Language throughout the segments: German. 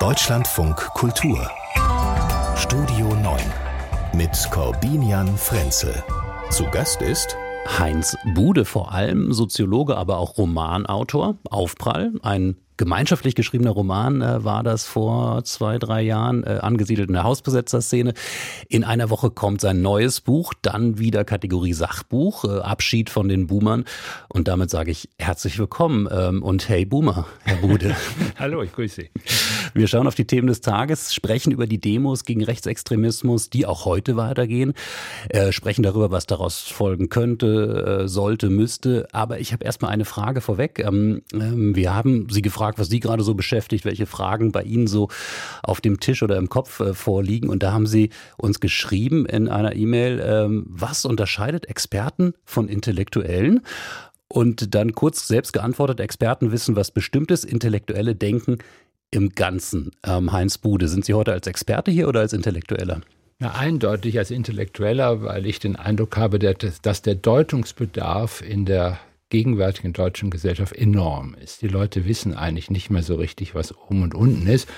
Deutschlandfunk Kultur Studio 9 mit Corbinian Frenzel. Zu Gast ist Heinz Bude, vor allem Soziologe, aber auch Romanautor. Aufprall, ein gemeinschaftlich geschriebener Roman äh, war das vor zwei, drei Jahren, äh, angesiedelt in der Hausbesetzerszene. In einer Woche kommt sein neues Buch, dann wieder Kategorie Sachbuch, äh, Abschied von den Boomern. Und damit sage ich herzlich willkommen ähm, und hey Boomer, Herr Bude. Hallo, ich grüße Sie. Wir schauen auf die Themen des Tages, sprechen über die Demos gegen Rechtsextremismus, die auch heute weitergehen, äh, sprechen darüber, was daraus folgen könnte, äh, sollte, müsste. Aber ich habe erstmal eine Frage vorweg. Ähm, ähm, wir haben Sie gefragt, gefragt, was Sie gerade so beschäftigt, welche Fragen bei Ihnen so auf dem Tisch oder im Kopf äh, vorliegen. Und da haben Sie uns geschrieben in einer E-Mail, ähm, was unterscheidet Experten von Intellektuellen? Und dann kurz selbst geantwortet, Experten wissen, was bestimmtes Intellektuelle denken im Ganzen. Ähm, Heinz Bude, sind Sie heute als Experte hier oder als Intellektueller? Ja, eindeutig als Intellektueller, weil ich den Eindruck habe, dass der Deutungsbedarf in der gegenwärtigen deutschen Gesellschaft enorm ist. Die Leute wissen eigentlich nicht mehr so richtig, was oben und unten ist.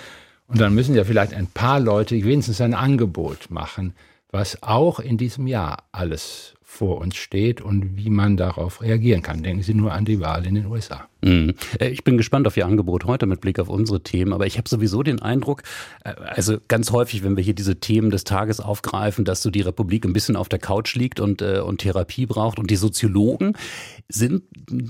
Und dann müssen ja vielleicht ein paar Leute wenigstens ein Angebot machen, was auch in diesem Jahr alles vor uns steht und wie man darauf reagieren kann. Denken Sie nur an die Wahl in den USA. Mhm. Äh, ich bin gespannt auf Ihr Angebot heute mit Blick auf unsere Themen, aber ich habe sowieso den Eindruck, äh, also ganz häufig, wenn wir hier diese Themen des Tages aufgreifen, dass so die Republik ein bisschen auf der Couch liegt und, äh, und Therapie braucht und die Soziologen sind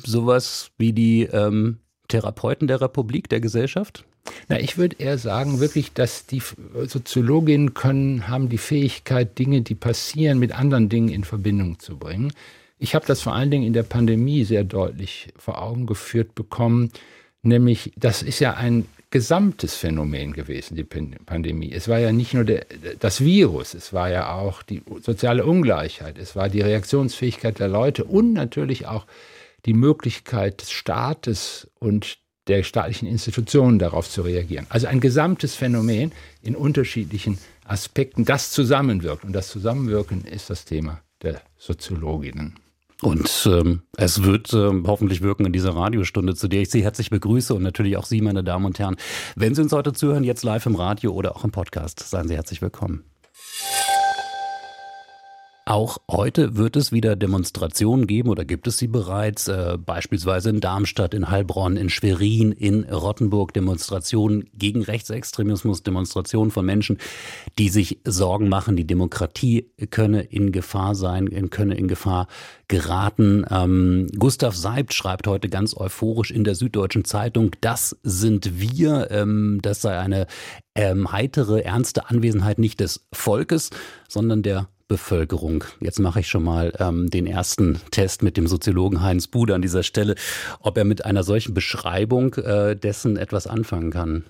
sowas wie die ähm, Therapeuten der Republik, der Gesellschaft? Na, ich würde eher sagen, wirklich, dass die Soziologinnen können, haben die Fähigkeit, Dinge, die passieren, mit anderen Dingen in Verbindung zu bringen. Ich habe das vor allen Dingen in der Pandemie sehr deutlich vor Augen geführt bekommen, nämlich das ist ja ein gesamtes Phänomen gewesen, die Pandemie. Es war ja nicht nur der, das Virus, es war ja auch die soziale Ungleichheit, es war die Reaktionsfähigkeit der Leute und natürlich auch die Möglichkeit des Staates und der staatlichen Institutionen darauf zu reagieren. Also ein gesamtes Phänomen in unterschiedlichen Aspekten, das zusammenwirkt. Und das Zusammenwirken ist das Thema der Soziologinnen. Und ähm, es wird ähm, hoffentlich wirken in dieser Radiostunde, zu der ich Sie herzlich begrüße und natürlich auch Sie, meine Damen und Herren. Wenn Sie uns heute zuhören, jetzt live im Radio oder auch im Podcast, seien Sie herzlich willkommen. Auch heute wird es wieder Demonstrationen geben oder gibt es sie bereits, äh, beispielsweise in Darmstadt, in Heilbronn, in Schwerin, in Rottenburg, Demonstrationen gegen Rechtsextremismus, Demonstrationen von Menschen, die sich Sorgen machen, die Demokratie könne in Gefahr sein, könne in Gefahr geraten. Ähm, Gustav Seibt schreibt heute ganz euphorisch in der Süddeutschen Zeitung, das sind wir, ähm, das sei eine ähm, heitere, ernste Anwesenheit nicht des Volkes, sondern der Bevölkerung. Jetzt mache ich schon mal ähm, den ersten Test mit dem Soziologen Heinz Bude an dieser Stelle, ob er mit einer solchen Beschreibung äh, dessen etwas anfangen kann.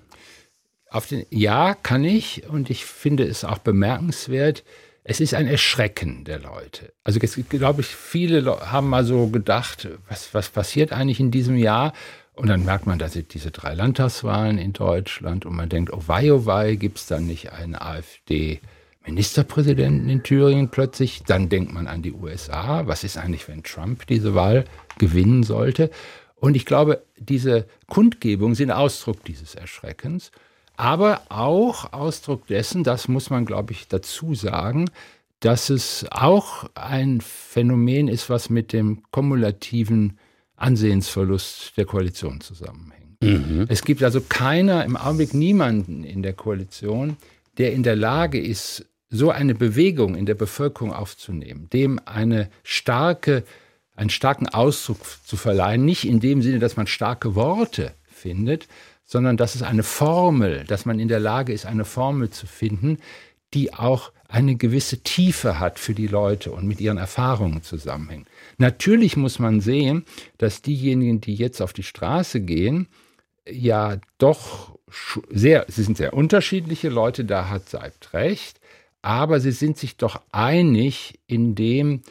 Auf den, ja, kann ich und ich finde es auch bemerkenswert. Es ist ein Erschrecken der Leute. Also jetzt glaube ich, viele haben mal so gedacht, was, was passiert eigentlich in diesem Jahr? Und dann merkt man, dass diese drei Landtagswahlen in Deutschland und man denkt, oh wei, oh wei, gibt es dann nicht eine AfD? Ministerpräsidenten in Thüringen plötzlich. Dann denkt man an die USA. Was ist eigentlich, wenn Trump diese Wahl gewinnen sollte? Und ich glaube, diese Kundgebungen sind Ausdruck dieses Erschreckens, aber auch Ausdruck dessen, das muss man, glaube ich, dazu sagen, dass es auch ein Phänomen ist, was mit dem kumulativen Ansehensverlust der Koalition zusammenhängt. Mhm. Es gibt also keiner, im Augenblick niemanden in der Koalition, der in der Lage ist, so eine Bewegung in der Bevölkerung aufzunehmen, dem eine starke, einen starken Ausdruck zu verleihen, nicht in dem Sinne, dass man starke Worte findet, sondern dass es eine Formel, dass man in der Lage ist, eine Formel zu finden, die auch eine gewisse Tiefe hat für die Leute und mit ihren Erfahrungen zusammenhängt. Natürlich muss man sehen, dass diejenigen, die jetzt auf die Straße gehen, ja doch sehr, sie sind sehr unterschiedliche Leute, da hat Seibt recht, aber sie sind sich doch einig in dem,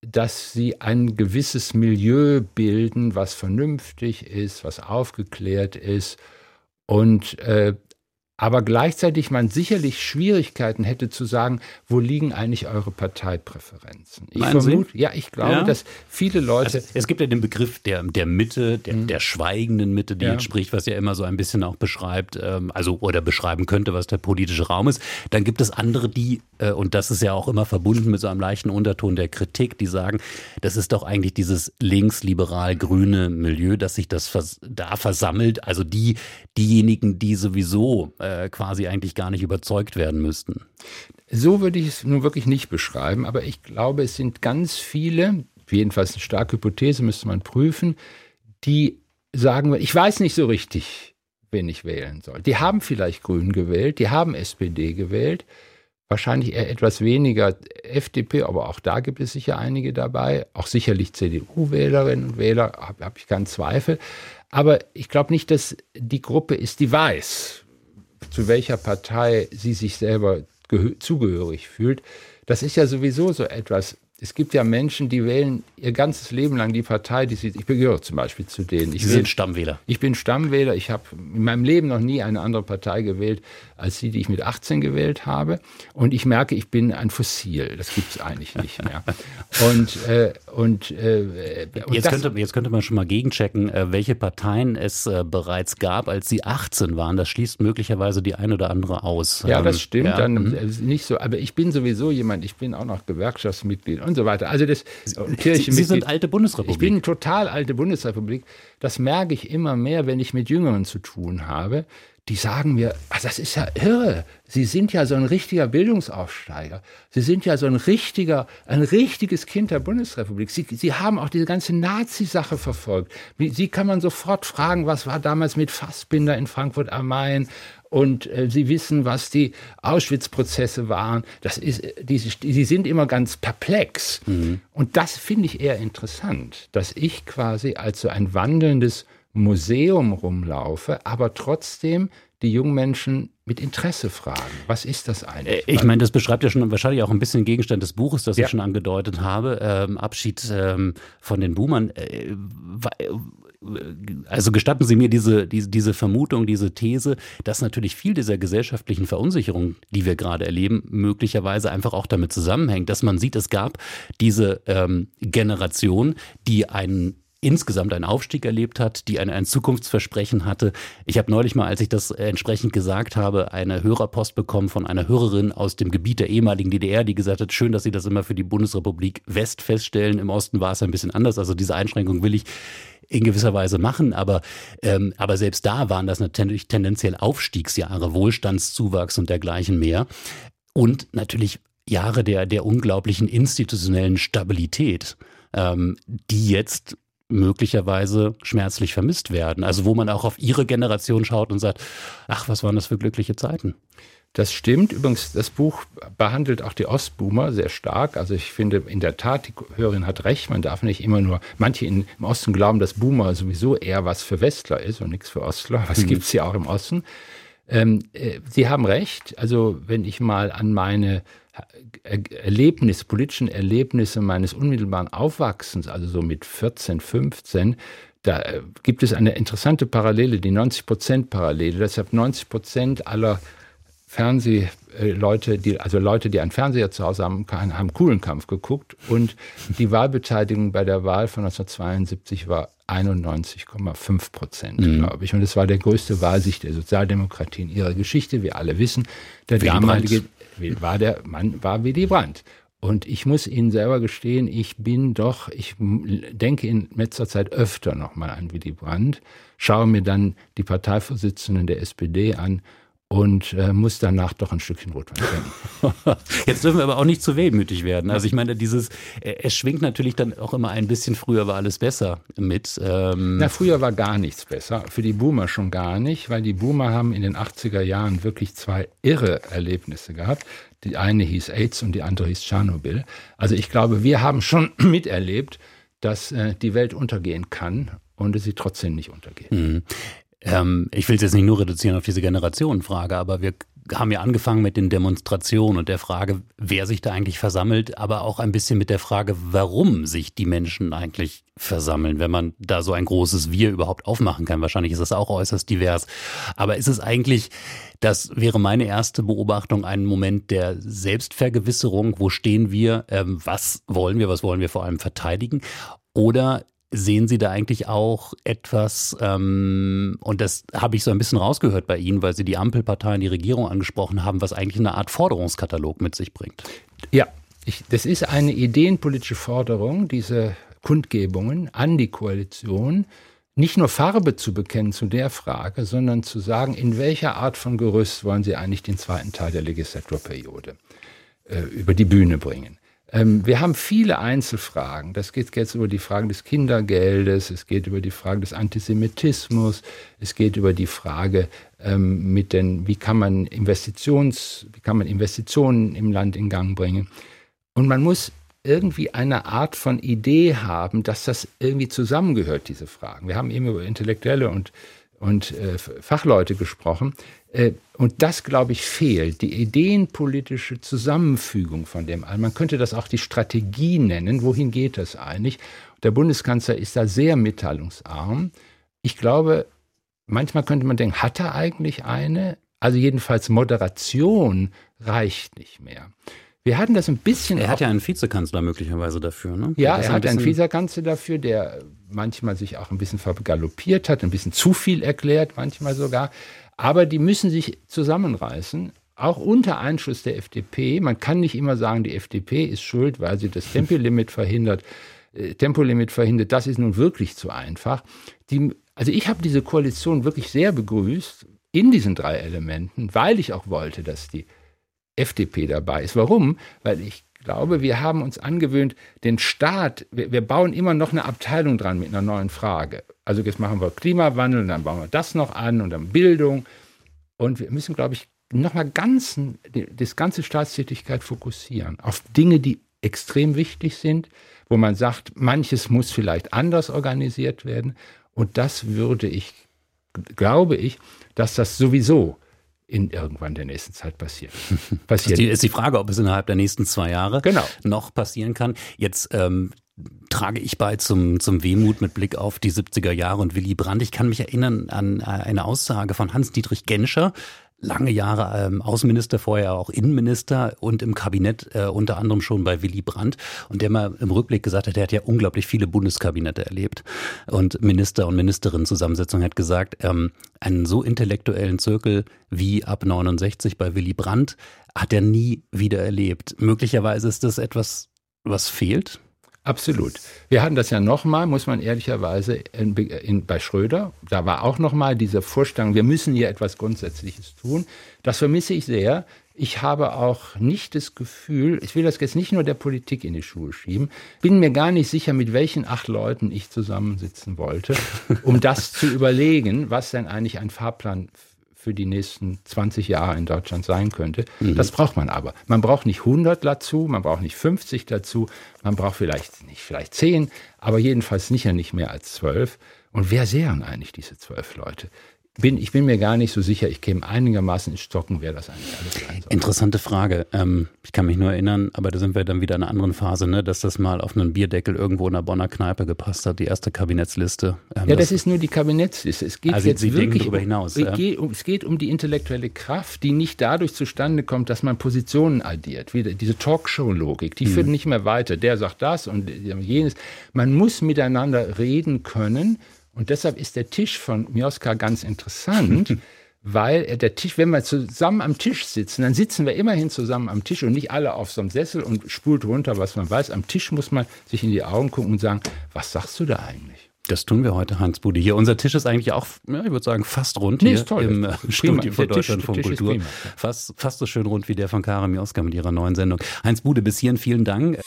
dass sie ein gewisses Milieu bilden, was vernünftig ist, was aufgeklärt ist. Und äh, aber gleichzeitig man sicherlich Schwierigkeiten hätte zu sagen, wo liegen eigentlich eure Parteipräferenzen. Ich vermute, ja, ich glaube, ja. dass viele Leute. Also es gibt ja den Begriff der, der Mitte, der, mhm. der schweigenden Mitte, die ja. jetzt spricht, was ja immer so ein bisschen auch beschreibt, ähm, also oder beschreiben könnte, was der politische Raum ist. Dann gibt es andere, die, äh, und das ist ja auch immer verbunden mit so einem leichten Unterton der Kritik, die sagen, das ist doch eigentlich dieses linksliberal-grüne Milieu, dass sich das vers da versammelt. Also die, diejenigen, die sowieso äh, äh, quasi eigentlich gar nicht überzeugt werden müssten. So würde ich es nun wirklich nicht beschreiben, aber ich glaube, es sind ganz viele, jedenfalls eine starke Hypothese, müsste man prüfen, die sagen, ich weiß nicht so richtig, wen ich wählen soll. Die haben vielleicht Grün gewählt, die haben SPD gewählt, wahrscheinlich eher etwas weniger FDP, aber auch da gibt es sicher einige dabei, auch sicherlich CDU-Wählerinnen und Wähler, habe hab ich keinen Zweifel. Aber ich glaube nicht, dass die Gruppe ist, die weiß, zu welcher Partei sie sich selber zugehörig fühlt. Das ist ja sowieso so etwas es gibt ja Menschen, die wählen ihr ganzes Leben lang die Partei, die sie, ich gehöre zum Beispiel zu denen. Ich sie sind Stammwähler. Ich bin Stammwähler. Ich habe in meinem Leben noch nie eine andere Partei gewählt, als die, die ich mit 18 gewählt habe. Und ich merke, ich bin ein Fossil. Das gibt es eigentlich nicht mehr. und, äh, und, äh, und jetzt, könnte, jetzt könnte man schon mal gegenchecken, äh, welche Parteien es äh, bereits gab, als sie 18 waren. Das schließt möglicherweise die eine oder andere aus. Ja, das ähm, stimmt. Ja. Dann mhm. nicht so. Aber ich bin sowieso jemand, ich bin auch noch Gewerkschaftsmitglied und so weiter. Also das Kirche Sie sind alte Bundesrepublik. Ich bin total alte Bundesrepublik. Das merke ich immer mehr, wenn ich mit Jüngeren zu tun habe. Die sagen mir, ach, das ist ja irre. Sie sind ja so ein richtiger Bildungsaufsteiger. Sie sind ja so ein richtiger, ein richtiges Kind der Bundesrepublik. Sie, Sie haben auch diese ganze Nazi-Sache verfolgt. Sie kann man sofort fragen, was war damals mit Fassbinder in Frankfurt am Main und äh, sie wissen, was die Auschwitz-Prozesse waren. Das ist, die, die sind immer ganz perplex. Mhm. Und das finde ich eher interessant, dass ich quasi als so ein wandelndes Museum rumlaufe, aber trotzdem die jungen Menschen mit Interesse fragen. Was ist das eigentlich? Äh, ich meine, das beschreibt ja schon wahrscheinlich auch ein bisschen Gegenstand des Buches, das ja. ich schon angedeutet habe. Ähm, Abschied ähm, von den Boomern. Äh, also gestatten Sie mir diese, diese, diese Vermutung, diese These, dass natürlich viel dieser gesellschaftlichen Verunsicherung, die wir gerade erleben, möglicherweise einfach auch damit zusammenhängt, dass man sieht, es gab diese ähm, Generation, die einen insgesamt einen Aufstieg erlebt hat, die ein, ein Zukunftsversprechen hatte. Ich habe neulich mal, als ich das entsprechend gesagt habe, eine Hörerpost bekommen von einer Hörerin aus dem Gebiet der ehemaligen DDR, die gesagt hat, schön, dass Sie das immer für die Bundesrepublik West feststellen. Im Osten war es ein bisschen anders. Also diese Einschränkung will ich in gewisser Weise machen, aber, ähm, aber selbst da waren das natürlich tendenziell Aufstiegsjahre, Wohlstandszuwachs und dergleichen mehr. Und natürlich Jahre der, der unglaublichen institutionellen Stabilität, ähm, die jetzt möglicherweise schmerzlich vermisst werden. Also wo man auch auf ihre Generation schaut und sagt, ach, was waren das für glückliche Zeiten. Das stimmt. Übrigens, das Buch behandelt auch die Ostboomer sehr stark. Also ich finde in der Tat, die Hörerin hat recht. Man darf nicht immer nur, manche in, im Osten glauben, dass Boomer sowieso eher was für Westler ist und nichts für Ostler. Was mhm. gibt es ja auch im Osten. Ähm, äh, Sie haben recht. Also wenn ich mal an meine Erlebnisse, politischen Erlebnisse meines unmittelbaren Aufwachsens, also so mit 14, 15, da äh, gibt es eine interessante Parallele, die 90-Prozent-Parallele. Deshalb 90 Prozent aller Fernsehleute, die, also Leute, die einen Fernseher zu Hause haben, haben coolen Kampf geguckt und die Wahlbeteiligung bei der Wahl von 1972 war 91,5 Prozent, mhm. glaube ich. Und es war der größte Wahlsicht der Sozialdemokratie in ihrer Geschichte. Wir alle wissen, der Willy damalige Brandt. War der Mann war Willy Brandt. Und ich muss Ihnen selber gestehen, ich bin doch, ich denke in letzter Zeit öfter nochmal an Willy Brandt, schaue mir dann die Parteivorsitzenden der SPD an und äh, muss danach doch ein Stückchen Rotwein trinken. Jetzt dürfen wir aber auch nicht zu wehmütig werden. Also ich meine, dieses, äh, es schwingt natürlich dann auch immer ein bisschen, früher war alles besser mit. Ähm Na, früher war gar nichts besser. Für die Boomer schon gar nicht, weil die Boomer haben in den 80er Jahren wirklich zwei irre Erlebnisse gehabt. Die eine hieß AIDS und die andere hieß Tschernobyl. Also ich glaube, wir haben schon miterlebt, dass äh, die Welt untergehen kann und sie trotzdem nicht untergeht. Mhm. Ähm, ich will es jetzt nicht nur reduzieren auf diese Generationenfrage, aber wir haben ja angefangen mit den Demonstrationen und der Frage, wer sich da eigentlich versammelt, aber auch ein bisschen mit der Frage, warum sich die Menschen eigentlich versammeln, wenn man da so ein großes Wir überhaupt aufmachen kann. Wahrscheinlich ist das auch äußerst divers. Aber ist es eigentlich, das wäre meine erste Beobachtung, ein Moment der Selbstvergewisserung. Wo stehen wir? Ähm, was wollen wir? Was wollen wir vor allem verteidigen? Oder Sehen Sie da eigentlich auch etwas, ähm, und das habe ich so ein bisschen rausgehört bei Ihnen, weil Sie die Ampelparteien, die Regierung angesprochen haben, was eigentlich eine Art Forderungskatalog mit sich bringt? Ja, ich, das ist eine ideenpolitische Forderung, diese Kundgebungen an die Koalition, nicht nur Farbe zu bekennen zu der Frage, sondern zu sagen, in welcher Art von Gerüst wollen Sie eigentlich den zweiten Teil der Legislaturperiode äh, über die Bühne bringen. Ähm, wir haben viele Einzelfragen. Das geht jetzt über die Fragen des Kindergeldes, es geht über die Frage des Antisemitismus, es geht über die Frage ähm, mit den, wie kann man Investitions, wie kann man Investitionen im Land in Gang bringen. Und man muss irgendwie eine Art von Idee haben, dass das irgendwie zusammengehört, diese Fragen. Wir haben eben über Intellektuelle und, und äh, Fachleute gesprochen. Äh, und das, glaube ich, fehlt. Die ideenpolitische Zusammenfügung von dem allem. Man könnte das auch die Strategie nennen. Wohin geht das eigentlich? Der Bundeskanzler ist da sehr mitteilungsarm. Ich glaube, manchmal könnte man denken, hat er eigentlich eine? Also jedenfalls Moderation reicht nicht mehr. Wir hatten das ein bisschen. Er hat ja einen Vizekanzler möglicherweise dafür, ne? Ja, er hat einen Vizekanzler dafür, der manchmal sich auch ein bisschen vergaloppiert hat, ein bisschen zu viel erklärt, manchmal sogar. Aber die müssen sich zusammenreißen, auch unter Einschluss der FDP. Man kann nicht immer sagen, die FDP ist schuld, weil sie das Tempolimit verhindert. Äh, Tempolimit verhindert, das ist nun wirklich zu einfach. Die, also ich habe diese Koalition wirklich sehr begrüßt in diesen drei Elementen, weil ich auch wollte, dass die FDP dabei ist. Warum? Weil ich glaube, wir haben uns angewöhnt, den Staat, wir, wir, bauen immer noch eine Abteilung dran mit einer neuen Frage. Also jetzt machen wir Klimawandel, und dann bauen wir das noch an und dann Bildung. Und wir müssen, glaube ich, nochmal das ganze Staatstätigkeit fokussieren auf Dinge, die extrem wichtig sind, wo man sagt, manches muss vielleicht anders organisiert werden. Und das würde ich, glaube ich, dass das sowieso in irgendwann der nächsten Zeit passiert. passiert. Die, ist die Frage, ob es innerhalb der nächsten zwei Jahre genau. noch passieren kann. Jetzt ähm, trage ich bei zum, zum Wehmut mit Blick auf die 70er Jahre und Willy Brandt. Ich kann mich erinnern an eine Aussage von Hans-Dietrich Genscher, lange Jahre ähm, Außenminister, vorher auch Innenminister und im Kabinett äh, unter anderem schon bei Willy Brandt und der mal im Rückblick gesagt hat, er hat ja unglaublich viele Bundeskabinette erlebt und Minister und Ministerinnen Zusammensetzung hat gesagt, ähm, einen so intellektuellen Zirkel wie ab 69 bei Willy Brandt hat er nie wieder erlebt. Möglicherweise ist das etwas, was fehlt. Absolut. Wir hatten das ja nochmal, muss man ehrlicherweise, in, in, bei Schröder. Da war auch nochmal diese Vorstellung, wir müssen hier etwas Grundsätzliches tun. Das vermisse ich sehr. Ich habe auch nicht das Gefühl, ich will das jetzt nicht nur der Politik in die Schuhe schieben, bin mir gar nicht sicher, mit welchen acht Leuten ich zusammensitzen wollte, um das zu überlegen, was denn eigentlich ein Fahrplan für die nächsten 20 Jahre in Deutschland sein könnte. Mhm. Das braucht man aber. Man braucht nicht 100 dazu, man braucht nicht 50 dazu, man braucht vielleicht nicht vielleicht 10, aber jedenfalls sicher nicht mehr als 12. Und wer wären eigentlich diese zwölf Leute? Bin, ich bin mir gar nicht so sicher, ich käme einigermaßen ins Stocken, wer das eigentlich alles sein soll. Interessante Frage. Ähm, ich kann mich nur erinnern, aber da sind wir dann wieder in einer anderen Phase, ne, dass das mal auf einen Bierdeckel irgendwo in der Bonner Kneipe gepasst hat, die erste Kabinettsliste. Ähm, ja, das, das, ist nur die Kabinettsliste. Es geht also jetzt Sie wirklich darüber hinaus. Um, ja? um, es geht um die intellektuelle Kraft, die nicht dadurch zustande kommt, dass man Positionen addiert. Wie diese Talkshow-Logik, die hm. führt nicht mehr weiter. Der sagt das und jenes. Man muss miteinander reden können und deshalb ist der Tisch von Mioska ganz interessant, weil der Tisch, wenn wir zusammen am Tisch sitzen, dann sitzen wir immerhin zusammen am Tisch und nicht alle auf so einem Sessel und spult runter, was man weiß. Am Tisch muss man sich in die Augen gucken und sagen, was sagst du da eigentlich? Das tun wir heute, Hans Bude. Hier, unser Tisch ist eigentlich auch, ja, ich würde sagen, fast rund nee, hier toll, im äh, Studio von Deutschland von Kultur. Fast, fast so schön rund wie der von Kara Mioska mit ihrer neuen Sendung. Heinz Bude, bis hierhin vielen Dank.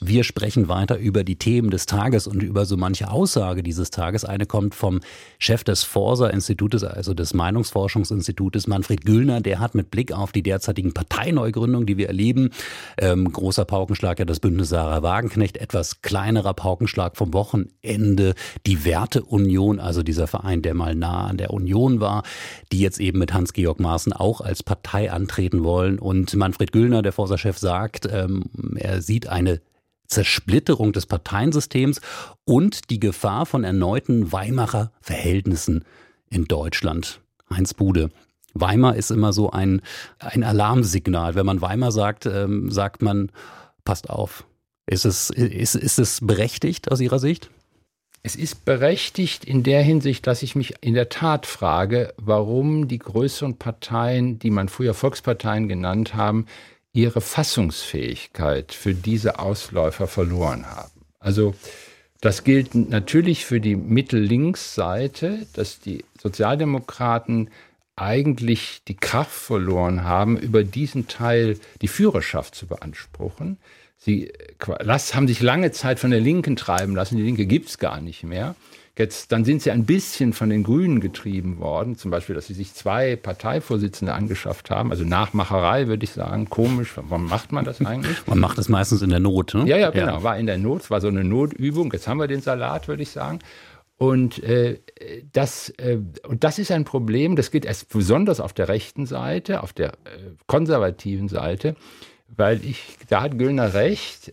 Wir sprechen weiter über die Themen des Tages und über so manche Aussage dieses Tages. Eine kommt vom Chef des Forsa-Institutes, also des Meinungsforschungsinstitutes, Manfred Güllner. Der hat mit Blick auf die derzeitigen Parteineugründungen, die wir erleben, ähm, großer Paukenschlag ja das Bündnis Sarah Wagenknecht, etwas kleinerer Paukenschlag vom Wochenende, die Werteunion, also dieser Verein, der mal nah an der Union war, die jetzt eben mit Hans-Georg Maaßen auch als Partei antreten wollen. Und Manfred Güllner, der Forsa-Chef, sagt, ähm, er sieht eine Zersplitterung des Parteiensystems und die Gefahr von erneuten Weimarer Verhältnissen in Deutschland. Heinz Bude. Weimar ist immer so ein, ein Alarmsignal. Wenn man Weimar sagt, ähm, sagt man, passt auf. Ist es, ist, ist es berechtigt aus Ihrer Sicht? Es ist berechtigt in der Hinsicht, dass ich mich in der Tat frage, warum die größeren Parteien, die man früher Volksparteien genannt haben, ihre Fassungsfähigkeit für diese Ausläufer verloren haben. Also das gilt natürlich für die Mittel-Links-Seite, dass die Sozialdemokraten eigentlich die Kraft verloren haben, über diesen Teil die Führerschaft zu beanspruchen. Sie haben sich lange Zeit von der Linken treiben lassen. Die Linke gibt es gar nicht mehr. Jetzt, dann sind sie ein bisschen von den Grünen getrieben worden, zum Beispiel, dass sie sich zwei Parteivorsitzende angeschafft haben. Also Nachmacherei, würde ich sagen, komisch. Warum macht man das eigentlich? Man macht das meistens in der Not, ne? Ja, ja, genau. Ja. War in der Not, war so eine Notübung. Jetzt haben wir den Salat, würde ich sagen. Und, äh, das, äh, und das ist ein Problem, das geht erst besonders auf der rechten Seite, auf der äh, konservativen Seite, weil ich, da hat Göllner recht,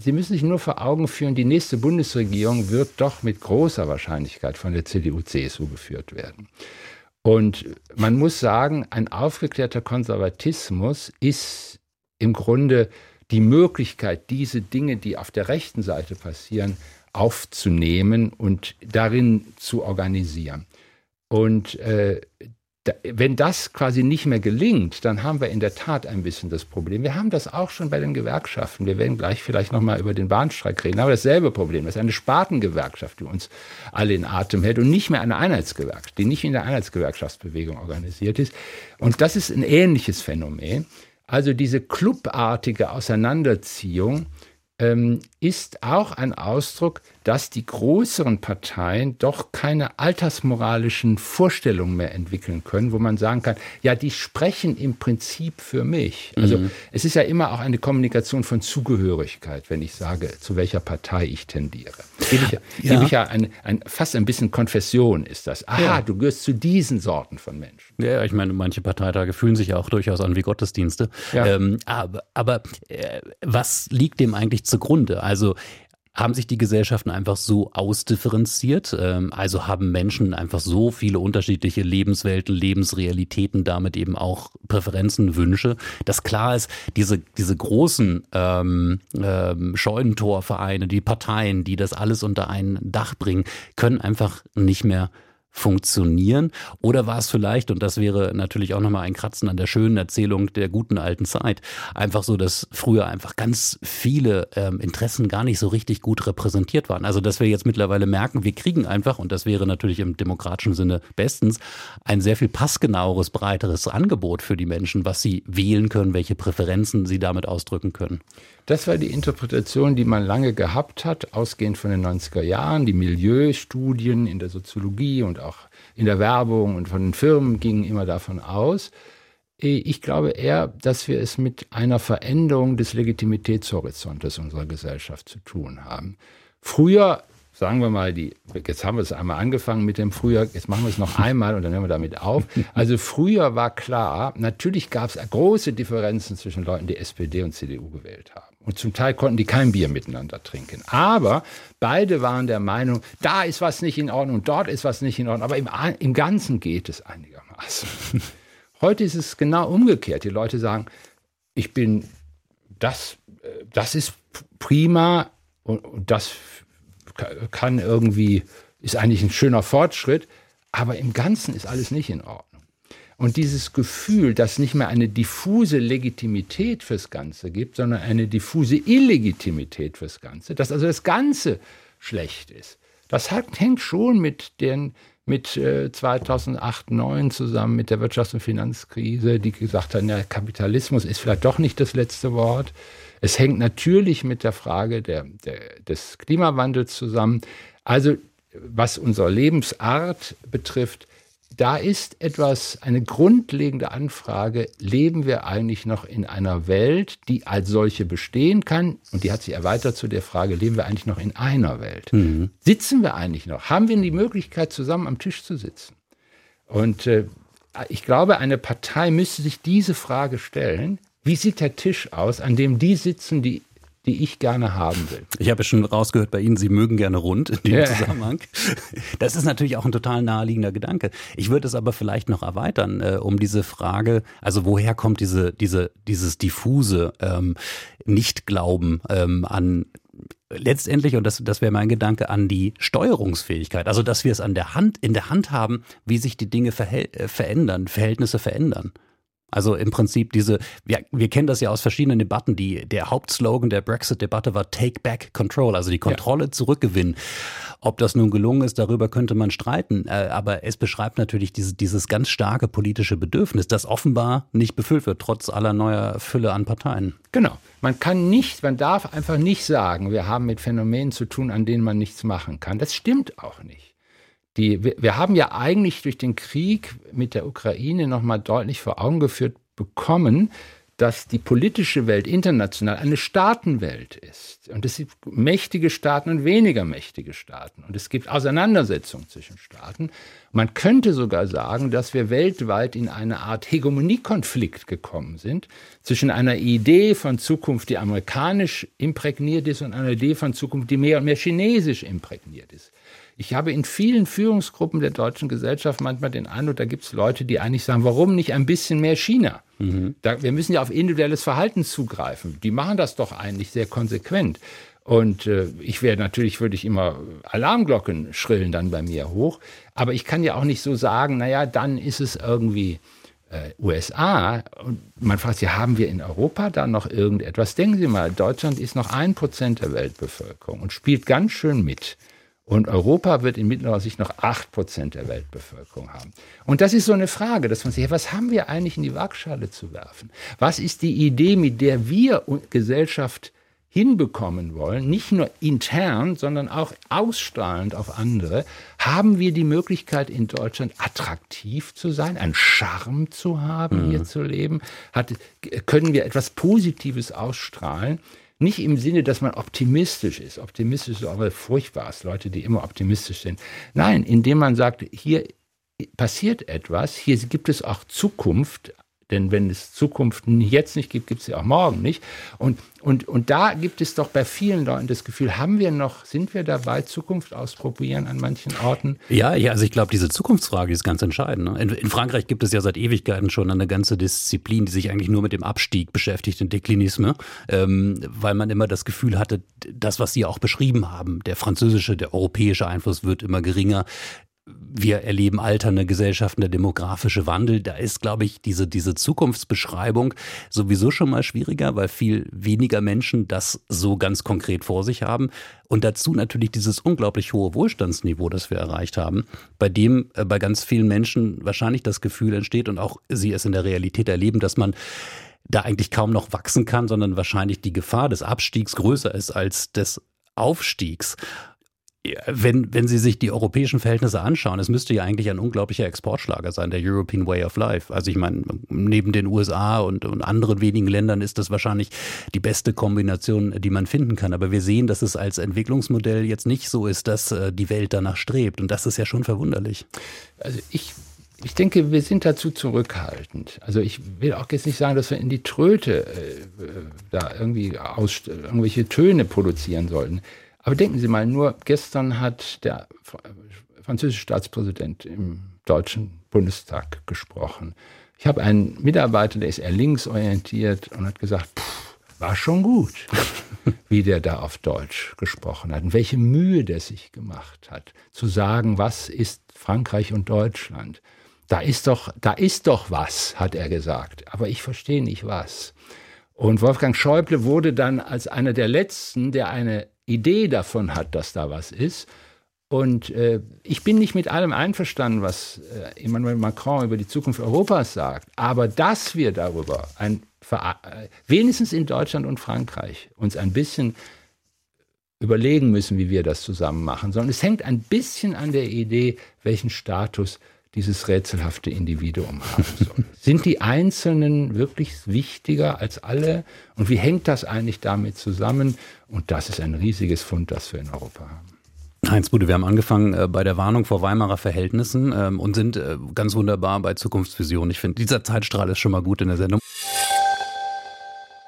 Sie müssen sich nur vor Augen führen, die nächste Bundesregierung wird doch mit großer Wahrscheinlichkeit von der CDU-CSU geführt werden. Und man muss sagen, ein aufgeklärter Konservatismus ist im Grunde die Möglichkeit, diese Dinge, die auf der rechten Seite passieren, aufzunehmen und darin zu organisieren. Und äh, wenn das quasi nicht mehr gelingt, dann haben wir in der Tat ein bisschen das Problem. Wir haben das auch schon bei den Gewerkschaften. Wir werden gleich vielleicht nochmal über den Bahnstreik reden. Aber dasselbe Problem. Das ist eine Spartengewerkschaft, die uns alle in Atem hält und nicht mehr eine Einheitsgewerkschaft, die nicht in der Einheitsgewerkschaftsbewegung organisiert ist. Und das ist ein ähnliches Phänomen. Also diese clubartige Auseinanderziehung ähm, ist auch ein Ausdruck, dass die größeren Parteien doch keine altersmoralischen Vorstellungen mehr entwickeln können, wo man sagen kann, ja, die sprechen im Prinzip für mich. Also mhm. es ist ja immer auch eine Kommunikation von Zugehörigkeit, wenn ich sage, zu welcher Partei ich tendiere. Gebe ich, ja. Gebe ich ja ein, ein, fast ein bisschen Konfession ist das. Aha, ja. du gehörst zu diesen Sorten von Menschen. Ja, ich meine, manche Parteitage fühlen sich ja auch durchaus an wie Gottesdienste. Ja. Ähm, aber aber äh, was liegt dem eigentlich zugrunde? Also haben sich die Gesellschaften einfach so ausdifferenziert. Ähm, also haben Menschen einfach so viele unterschiedliche Lebenswelten, Lebensrealitäten, damit eben auch Präferenzen, Wünsche, dass klar ist, diese, diese großen ähm, ähm, Scheunentorvereine, die Parteien, die das alles unter ein Dach bringen, können einfach nicht mehr funktionieren? Oder war es vielleicht, und das wäre natürlich auch nochmal ein Kratzen an der schönen Erzählung der guten alten Zeit, einfach so, dass früher einfach ganz viele ähm, Interessen gar nicht so richtig gut repräsentiert waren. Also, dass wir jetzt mittlerweile merken, wir kriegen einfach, und das wäre natürlich im demokratischen Sinne bestens, ein sehr viel passgenaueres, breiteres Angebot für die Menschen, was sie wählen können, welche Präferenzen sie damit ausdrücken können. Das war die Interpretation, die man lange gehabt hat, ausgehend von den 90er Jahren. Die Milieustudien in der Soziologie und in der Werbung und von den Firmen gingen immer davon aus. Ich glaube eher, dass wir es mit einer Veränderung des Legitimitätshorizontes unserer Gesellschaft zu tun haben. Früher sagen wir mal, die, jetzt haben wir es einmal angefangen mit dem Frühjahr, jetzt machen wir es noch einmal und dann hören wir damit auf. Also früher war klar, natürlich gab es große Differenzen zwischen Leuten, die SPD und CDU gewählt haben. Und zum Teil konnten die kein Bier miteinander trinken. Aber beide waren der Meinung, da ist was nicht in Ordnung, dort ist was nicht in Ordnung. Aber im, im Ganzen geht es einigermaßen. Heute ist es genau umgekehrt. Die Leute sagen, ich bin, das, äh, das ist prima und, und das kann irgendwie, ist eigentlich ein schöner Fortschritt, aber im Ganzen ist alles nicht in Ordnung. Und dieses Gefühl, dass nicht mehr eine diffuse Legitimität fürs Ganze gibt, sondern eine diffuse Illegitimität fürs Ganze, dass also das Ganze schlecht ist, das hat, hängt schon mit den, mit äh, 2008, 2009 zusammen mit der Wirtschafts- und Finanzkrise, die gesagt hat, ja, Kapitalismus ist vielleicht doch nicht das letzte Wort. Es hängt natürlich mit der Frage der, der, des Klimawandels zusammen. Also was unsere Lebensart betrifft, da ist etwas, eine grundlegende Anfrage, leben wir eigentlich noch in einer Welt, die als solche bestehen kann? Und die hat sich erweitert zu der Frage, leben wir eigentlich noch in einer Welt? Mhm. Sitzen wir eigentlich noch? Haben wir die Möglichkeit, zusammen am Tisch zu sitzen? Und äh, ich glaube, eine Partei müsste sich diese Frage stellen, wie sieht der Tisch aus, an dem die sitzen, die die ich gerne haben will. Ich habe schon rausgehört bei Ihnen, Sie mögen gerne rund in dem ja. Zusammenhang. Das ist natürlich auch ein total naheliegender Gedanke. Ich würde es aber vielleicht noch erweitern, äh, um diese Frage, also woher kommt diese, diese, dieses diffuse ähm, Nicht-Glauben ähm, an letztendlich, und das, das wäre mein Gedanke, an die Steuerungsfähigkeit. Also, dass wir es an der Hand, in der Hand haben, wie sich die Dinge äh, verändern, Verhältnisse verändern. Also im Prinzip diese, wir, wir kennen das ja aus verschiedenen Debatten, die, der Hauptslogan der Brexit-Debatte war Take Back Control, also die Kontrolle ja. zurückgewinnen. Ob das nun gelungen ist, darüber könnte man streiten, äh, aber es beschreibt natürlich diese, dieses ganz starke politische Bedürfnis, das offenbar nicht befüllt wird, trotz aller neuer Fülle an Parteien. Genau. Man kann nicht, man darf einfach nicht sagen, wir haben mit Phänomenen zu tun, an denen man nichts machen kann. Das stimmt auch nicht. Die, wir, haben ja eigentlich durch den Krieg mit der Ukraine nochmal deutlich vor Augen geführt bekommen, dass die politische Welt international eine Staatenwelt ist. Und es gibt mächtige Staaten und weniger mächtige Staaten. Und es gibt Auseinandersetzungen zwischen Staaten. Man könnte sogar sagen, dass wir weltweit in eine Art Hegemoniekonflikt gekommen sind zwischen einer Idee von Zukunft, die amerikanisch imprägniert ist, und einer Idee von Zukunft, die mehr und mehr chinesisch imprägniert ist. Ich habe in vielen Führungsgruppen der deutschen Gesellschaft manchmal den Eindruck, da gibt es Leute, die eigentlich sagen, warum nicht ein bisschen mehr China? Mhm. Da, wir müssen ja auf individuelles Verhalten zugreifen. Die machen das doch eigentlich sehr konsequent. Und äh, ich wäre natürlich, würde ich immer Alarmglocken schrillen dann bei mir hoch. Aber ich kann ja auch nicht so sagen, naja, dann ist es irgendwie äh, USA. Und man fragt sich, haben wir in Europa da noch irgendetwas? Denken Sie mal, Deutschland ist noch ein Prozent der Weltbevölkerung und spielt ganz schön mit. Und Europa wird in mittlerer Sicht noch 8% der Weltbevölkerung haben. Und das ist so eine Frage, dass man sich, was haben wir eigentlich in die Waagschale zu werfen? Was ist die Idee, mit der wir Gesellschaft hinbekommen wollen, nicht nur intern, sondern auch ausstrahlend auf andere, haben wir die Möglichkeit in Deutschland attraktiv zu sein, einen Charme zu haben, mhm. hier zu leben? Hat, können wir etwas Positives ausstrahlen? Nicht im Sinne, dass man optimistisch ist. Optimistisch ist aber furchtbar, Leute, die immer optimistisch sind. Nein, indem man sagt, hier passiert etwas, hier gibt es auch Zukunft, denn wenn es Zukunft jetzt nicht gibt, gibt es sie auch morgen nicht. Und, und, und da gibt es doch bei vielen Leuten das Gefühl, haben wir noch, sind wir dabei, Zukunft ausprobieren an manchen Orten? Ja, ja, also ich glaube, diese Zukunftsfrage ist ganz entscheidend. Ne? In, in, Frankreich gibt es ja seit Ewigkeiten schon eine ganze Disziplin, die sich eigentlich nur mit dem Abstieg beschäftigt, den Deklinisme, ähm, weil man immer das Gefühl hatte, das, was Sie auch beschrieben haben, der französische, der europäische Einfluss wird immer geringer wir erleben alternde Gesellschaften, der demografische Wandel. Da ist, glaube ich, diese, diese Zukunftsbeschreibung sowieso schon mal schwieriger, weil viel weniger Menschen das so ganz konkret vor sich haben. Und dazu natürlich dieses unglaublich hohe Wohlstandsniveau, das wir erreicht haben, bei dem äh, bei ganz vielen Menschen wahrscheinlich das Gefühl entsteht und auch sie es in der Realität erleben, dass man da eigentlich kaum noch wachsen kann, sondern wahrscheinlich die Gefahr des Abstiegs größer ist als des Aufstiegs wenn, wenn Sie sich die europäischen Verhältnisse anschauen, es müsste ja eigentlich ein unglaublicher Exportschlager sein, der European Way of Life. Also ich meine, neben den USA und, und anderen wenigen Ländern ist das wahrscheinlich die beste Kombination, die man finden kann. Aber wir sehen, dass es als Entwicklungsmodell jetzt nicht so ist, dass äh, die Welt danach strebt. Und das ist ja schon verwunderlich. Also ich ich denke, wir sind dazu zurückhaltend. Also ich will auch jetzt nicht sagen, dass wir in die Tröte äh, da irgendwie aus, irgendwelche Töne produzieren sollten. Aber denken Sie mal, nur gestern hat der französische Staatspräsident im Deutschen Bundestag gesprochen. Ich habe einen Mitarbeiter, der ist eher linksorientiert und hat gesagt, pff, war schon gut, wie der da auf Deutsch gesprochen hat und welche Mühe der sich gemacht hat, zu sagen, was ist Frankreich und Deutschland. Da ist doch, da ist doch was, hat er gesagt, aber ich verstehe nicht was. Und Wolfgang Schäuble wurde dann als einer der letzten, der eine Idee davon hat, dass da was ist, Und äh, ich bin nicht mit allem einverstanden, was äh, Emmanuel Macron über die Zukunft Europas sagt. Aber dass wir darüber ein, äh, wenigstens in Deutschland und Frankreich uns ein bisschen überlegen müssen, wie wir das zusammen machen, sondern es hängt ein bisschen an der Idee, welchen Status dieses rätselhafte Individuum haben soll. Sind die Einzelnen wirklich wichtiger als alle? Und wie hängt das eigentlich damit zusammen? Und das ist ein riesiges Fund, das wir in Europa haben. Heinz Bude, wir haben angefangen äh, bei der Warnung vor Weimarer Verhältnissen ähm, und sind äh, ganz wunderbar bei Zukunftsvision. Ich finde, dieser Zeitstrahl ist schon mal gut in der Sendung.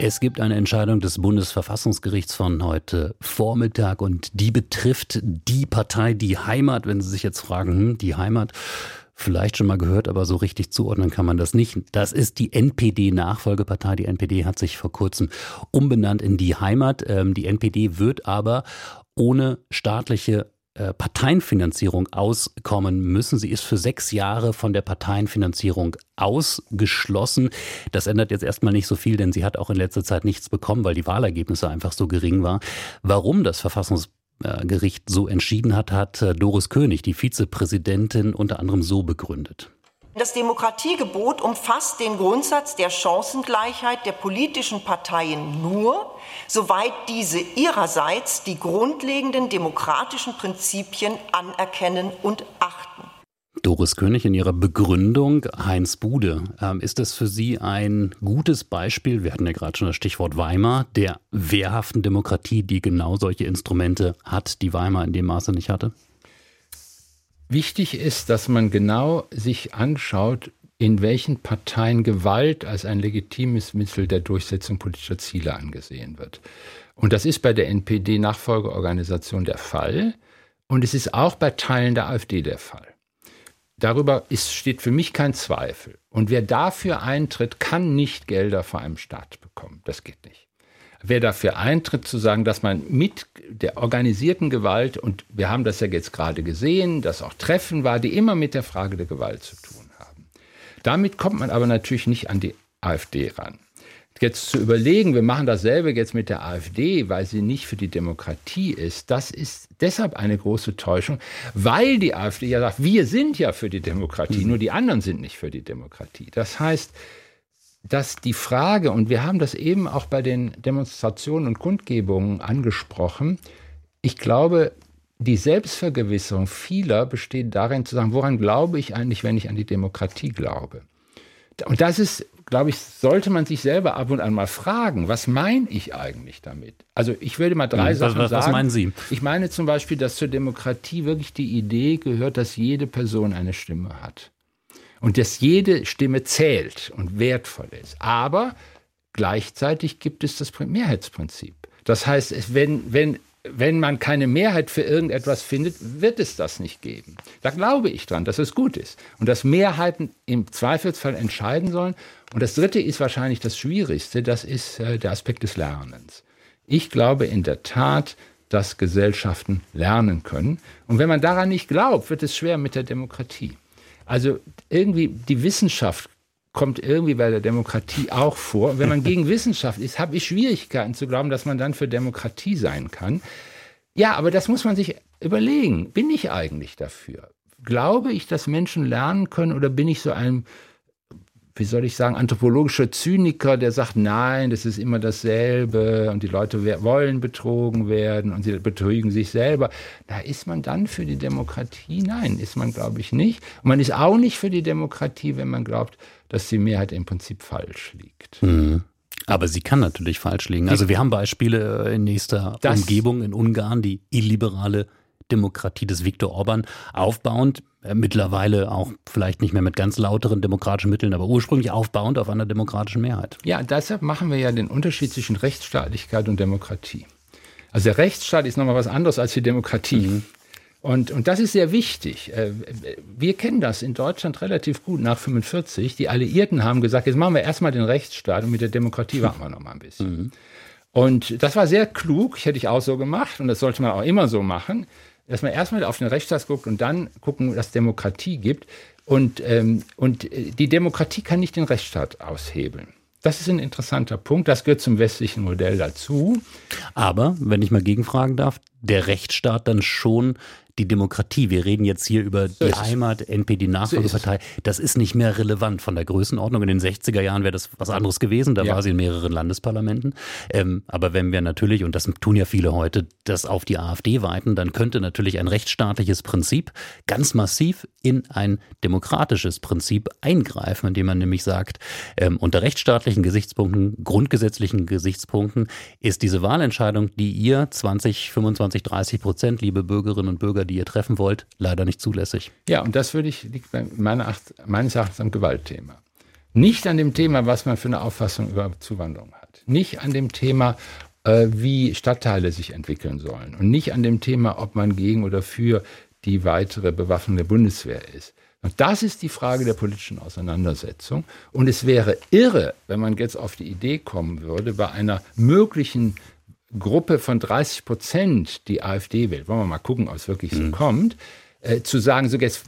Es gibt eine Entscheidung des Bundesverfassungsgerichts von heute Vormittag und die betrifft die Partei Die Heimat. Wenn Sie sich jetzt fragen, hm, die Heimat, vielleicht schon mal gehört, aber so richtig zuordnen kann man das nicht. Das ist die NPD-Nachfolgepartei. Die NPD hat sich vor kurzem umbenannt in Die Heimat. Ähm, die NPD wird aber ohne staatliche äh, Parteienfinanzierung auskommen müssen. Sie ist für sechs Jahre von der Parteienfinanzierung ausgeschlossen. Das ändert jetzt erstmal nicht so viel, denn sie hat auch in letzter Zeit nichts bekommen, weil die Wahlergebnisse einfach so gering waren. Warum das Verfassungsgericht so entschieden hat, hat äh, Doris König, die Vizepräsidentin, unter anderem so begründet. Das Demokratiegebot umfasst den Grundsatz der Chancengleichheit der politischen Parteien nur, soweit diese ihrerseits die grundlegenden demokratischen Prinzipien anerkennen und achten. Doris König in ihrer Begründung, Heinz Bude, ähm, ist das für Sie ein gutes Beispiel, wir hatten ja gerade schon das Stichwort Weimar, der wehrhaften Demokratie, die genau solche Instrumente hat, die Weimar in dem Maße nicht hatte? Wichtig ist, dass man genau sich anschaut, in welchen Parteien Gewalt als ein legitimes Mittel der Durchsetzung politischer Ziele angesehen wird. Und das ist bei der NPD-Nachfolgeorganisation der Fall. Und es ist auch bei Teilen der AfD der Fall. Darüber ist, steht für mich kein Zweifel. Und wer dafür eintritt, kann nicht Gelder vor einem Staat bekommen. Das geht nicht wer dafür eintritt, zu sagen, dass man mit der organisierten Gewalt, und wir haben das ja jetzt gerade gesehen, dass auch Treffen war, die immer mit der Frage der Gewalt zu tun haben. Damit kommt man aber natürlich nicht an die AfD ran. Jetzt zu überlegen, wir machen dasselbe jetzt mit der AfD, weil sie nicht für die Demokratie ist, das ist deshalb eine große Täuschung, weil die AfD ja sagt, wir sind ja für die Demokratie, mhm. nur die anderen sind nicht für die Demokratie. Das heißt, dass die Frage, und wir haben das eben auch bei den Demonstrationen und Kundgebungen angesprochen, ich glaube, die Selbstvergewisserung vieler besteht darin zu sagen, woran glaube ich eigentlich, wenn ich an die Demokratie glaube? Und das ist, glaube ich, sollte man sich selber ab und an mal fragen, was meine ich eigentlich damit? Also ich würde mal drei was, Sachen was, sagen. Was meinen Sie? Ich meine zum Beispiel, dass zur Demokratie wirklich die Idee gehört, dass jede Person eine Stimme hat und dass jede Stimme zählt und wertvoll ist. Aber gleichzeitig gibt es das Mehrheitsprinzip. Das heißt, wenn, wenn, wenn man keine Mehrheit für irgendetwas findet, wird es das nicht geben. Da glaube ich dran, dass es gut ist und dass Mehrheiten im Zweifelsfall entscheiden sollen. Und das Dritte ist wahrscheinlich das Schwierigste, das ist äh, der Aspekt des Lernens. Ich glaube in der Tat, dass Gesellschaften lernen können. Und wenn man daran nicht glaubt, wird es schwer mit der Demokratie. Also irgendwie die Wissenschaft kommt irgendwie bei der Demokratie auch vor. wenn man gegen Wissenschaft ist, habe ich Schwierigkeiten zu glauben, dass man dann für Demokratie sein kann. Ja, aber das muss man sich überlegen. Bin ich eigentlich dafür? Glaube ich, dass Menschen lernen können oder bin ich so ein wie soll ich sagen, anthropologischer Zyniker, der sagt, nein, das ist immer dasselbe und die Leute wollen betrogen werden und sie betrügen sich selber. Da ist man dann für die Demokratie? Nein, ist man, glaube ich, nicht. Und man ist auch nicht für die Demokratie, wenn man glaubt, dass die Mehrheit im Prinzip falsch liegt. Mhm. Aber sie kann natürlich falsch liegen. Also wir haben Beispiele in nächster das Umgebung in Ungarn, die illiberale Demokratie des Viktor Orban aufbauend, äh, mittlerweile auch vielleicht nicht mehr mit ganz lauteren demokratischen Mitteln, aber ursprünglich aufbauend auf einer demokratischen Mehrheit. Ja, deshalb machen wir ja den Unterschied zwischen Rechtsstaatlichkeit und Demokratie. Also der Rechtsstaat ist nochmal was anderes als die Demokratie. Mhm. Und, und das ist sehr wichtig. Äh, wir kennen das in Deutschland relativ gut nach 45. Die Alliierten haben gesagt, jetzt machen wir erstmal den Rechtsstaat und mit der Demokratie warten wir noch mal ein bisschen. Mhm. Und das war sehr klug, hätte ich auch so gemacht und das sollte man auch immer so machen dass man erstmal auf den Rechtsstaat guckt und dann gucken, dass es Demokratie gibt. Und, ähm, und äh, die Demokratie kann nicht den Rechtsstaat aushebeln. Das ist ein interessanter Punkt. Das gehört zum westlichen Modell dazu. Aber, wenn ich mal gegenfragen darf, der Rechtsstaat dann schon die Demokratie. Wir reden jetzt hier über die Heimat, NP, die Nachfolgepartei. Das ist nicht mehr relevant von der Größenordnung. In den 60er Jahren wäre das was anderes gewesen. Da ja. war sie in mehreren Landesparlamenten. Ähm, aber wenn wir natürlich, und das tun ja viele heute, das auf die AfD weiten, dann könnte natürlich ein rechtsstaatliches Prinzip ganz massiv in ein demokratisches Prinzip eingreifen, indem man nämlich sagt, ähm, unter rechtsstaatlichen Gesichtspunkten, grundgesetzlichen Gesichtspunkten ist diese Wahlentscheidung, die ihr 20, 25, 30 Prozent, liebe Bürgerinnen und Bürger, die ihr treffen wollt, leider nicht zulässig. Ja, und das würde ich, liegt bei meiner, meines Erachtens am Gewaltthema. Nicht an dem Thema, was man für eine Auffassung über Zuwanderung hat. Nicht an dem Thema, äh, wie Stadtteile sich entwickeln sollen. Und nicht an dem Thema, ob man gegen oder für die weitere Bewaffnung der Bundeswehr ist. Und das ist die Frage der politischen Auseinandersetzung. Und es wäre irre, wenn man jetzt auf die Idee kommen würde, bei einer möglichen Gruppe von 30 Prozent die AfD wählt, wollen wir mal gucken, ob es wirklich so mhm. kommt, äh, zu sagen, so jetzt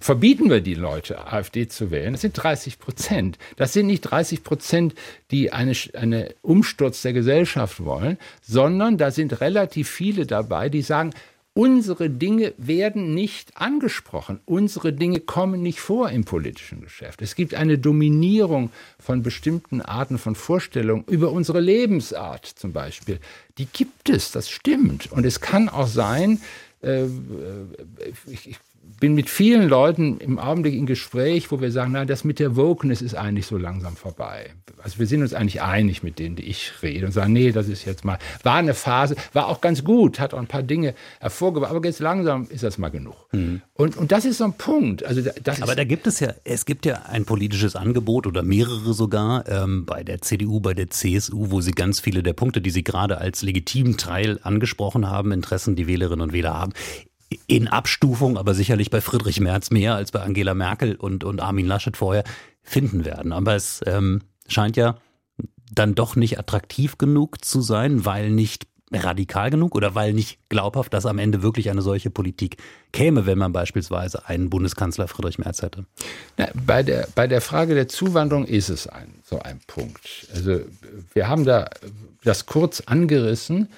verbieten wir die Leute, AfD zu wählen. Das sind 30 Prozent. Das sind nicht 30 Prozent, die einen eine Umsturz der Gesellschaft wollen, sondern da sind relativ viele dabei, die sagen, Unsere Dinge werden nicht angesprochen. Unsere Dinge kommen nicht vor im politischen Geschäft. Es gibt eine Dominierung von bestimmten Arten von Vorstellungen über unsere Lebensart zum Beispiel. Die gibt es, das stimmt. Und es kann auch sein, äh, ich, bin mit vielen Leuten im Augenblick in Gespräch, wo wir sagen, na, das mit der Wokeness ist eigentlich so langsam vorbei. Also wir sind uns eigentlich einig mit denen, die ich rede und sagen, nee, das ist jetzt mal, war eine Phase, war auch ganz gut, hat auch ein paar Dinge hervorgebracht, aber jetzt langsam ist das mal genug. Mhm. Und, und das ist so ein Punkt. Also das aber da gibt es ja, es gibt ja ein politisches Angebot oder mehrere sogar ähm, bei der CDU, bei der CSU, wo sie ganz viele der Punkte, die sie gerade als legitimen Teil angesprochen haben, Interessen, die Wählerinnen und Wähler haben, in Abstufung, aber sicherlich bei Friedrich Merz mehr als bei Angela Merkel und, und Armin Laschet vorher finden werden. Aber es ähm, scheint ja dann doch nicht attraktiv genug zu sein, weil nicht radikal genug oder weil nicht glaubhaft, dass am Ende wirklich eine solche Politik käme, wenn man beispielsweise einen Bundeskanzler Friedrich Merz hätte? Na, bei, der, bei der Frage der Zuwanderung ist es ein, so ein Punkt. Also wir haben da das kurz angerissen.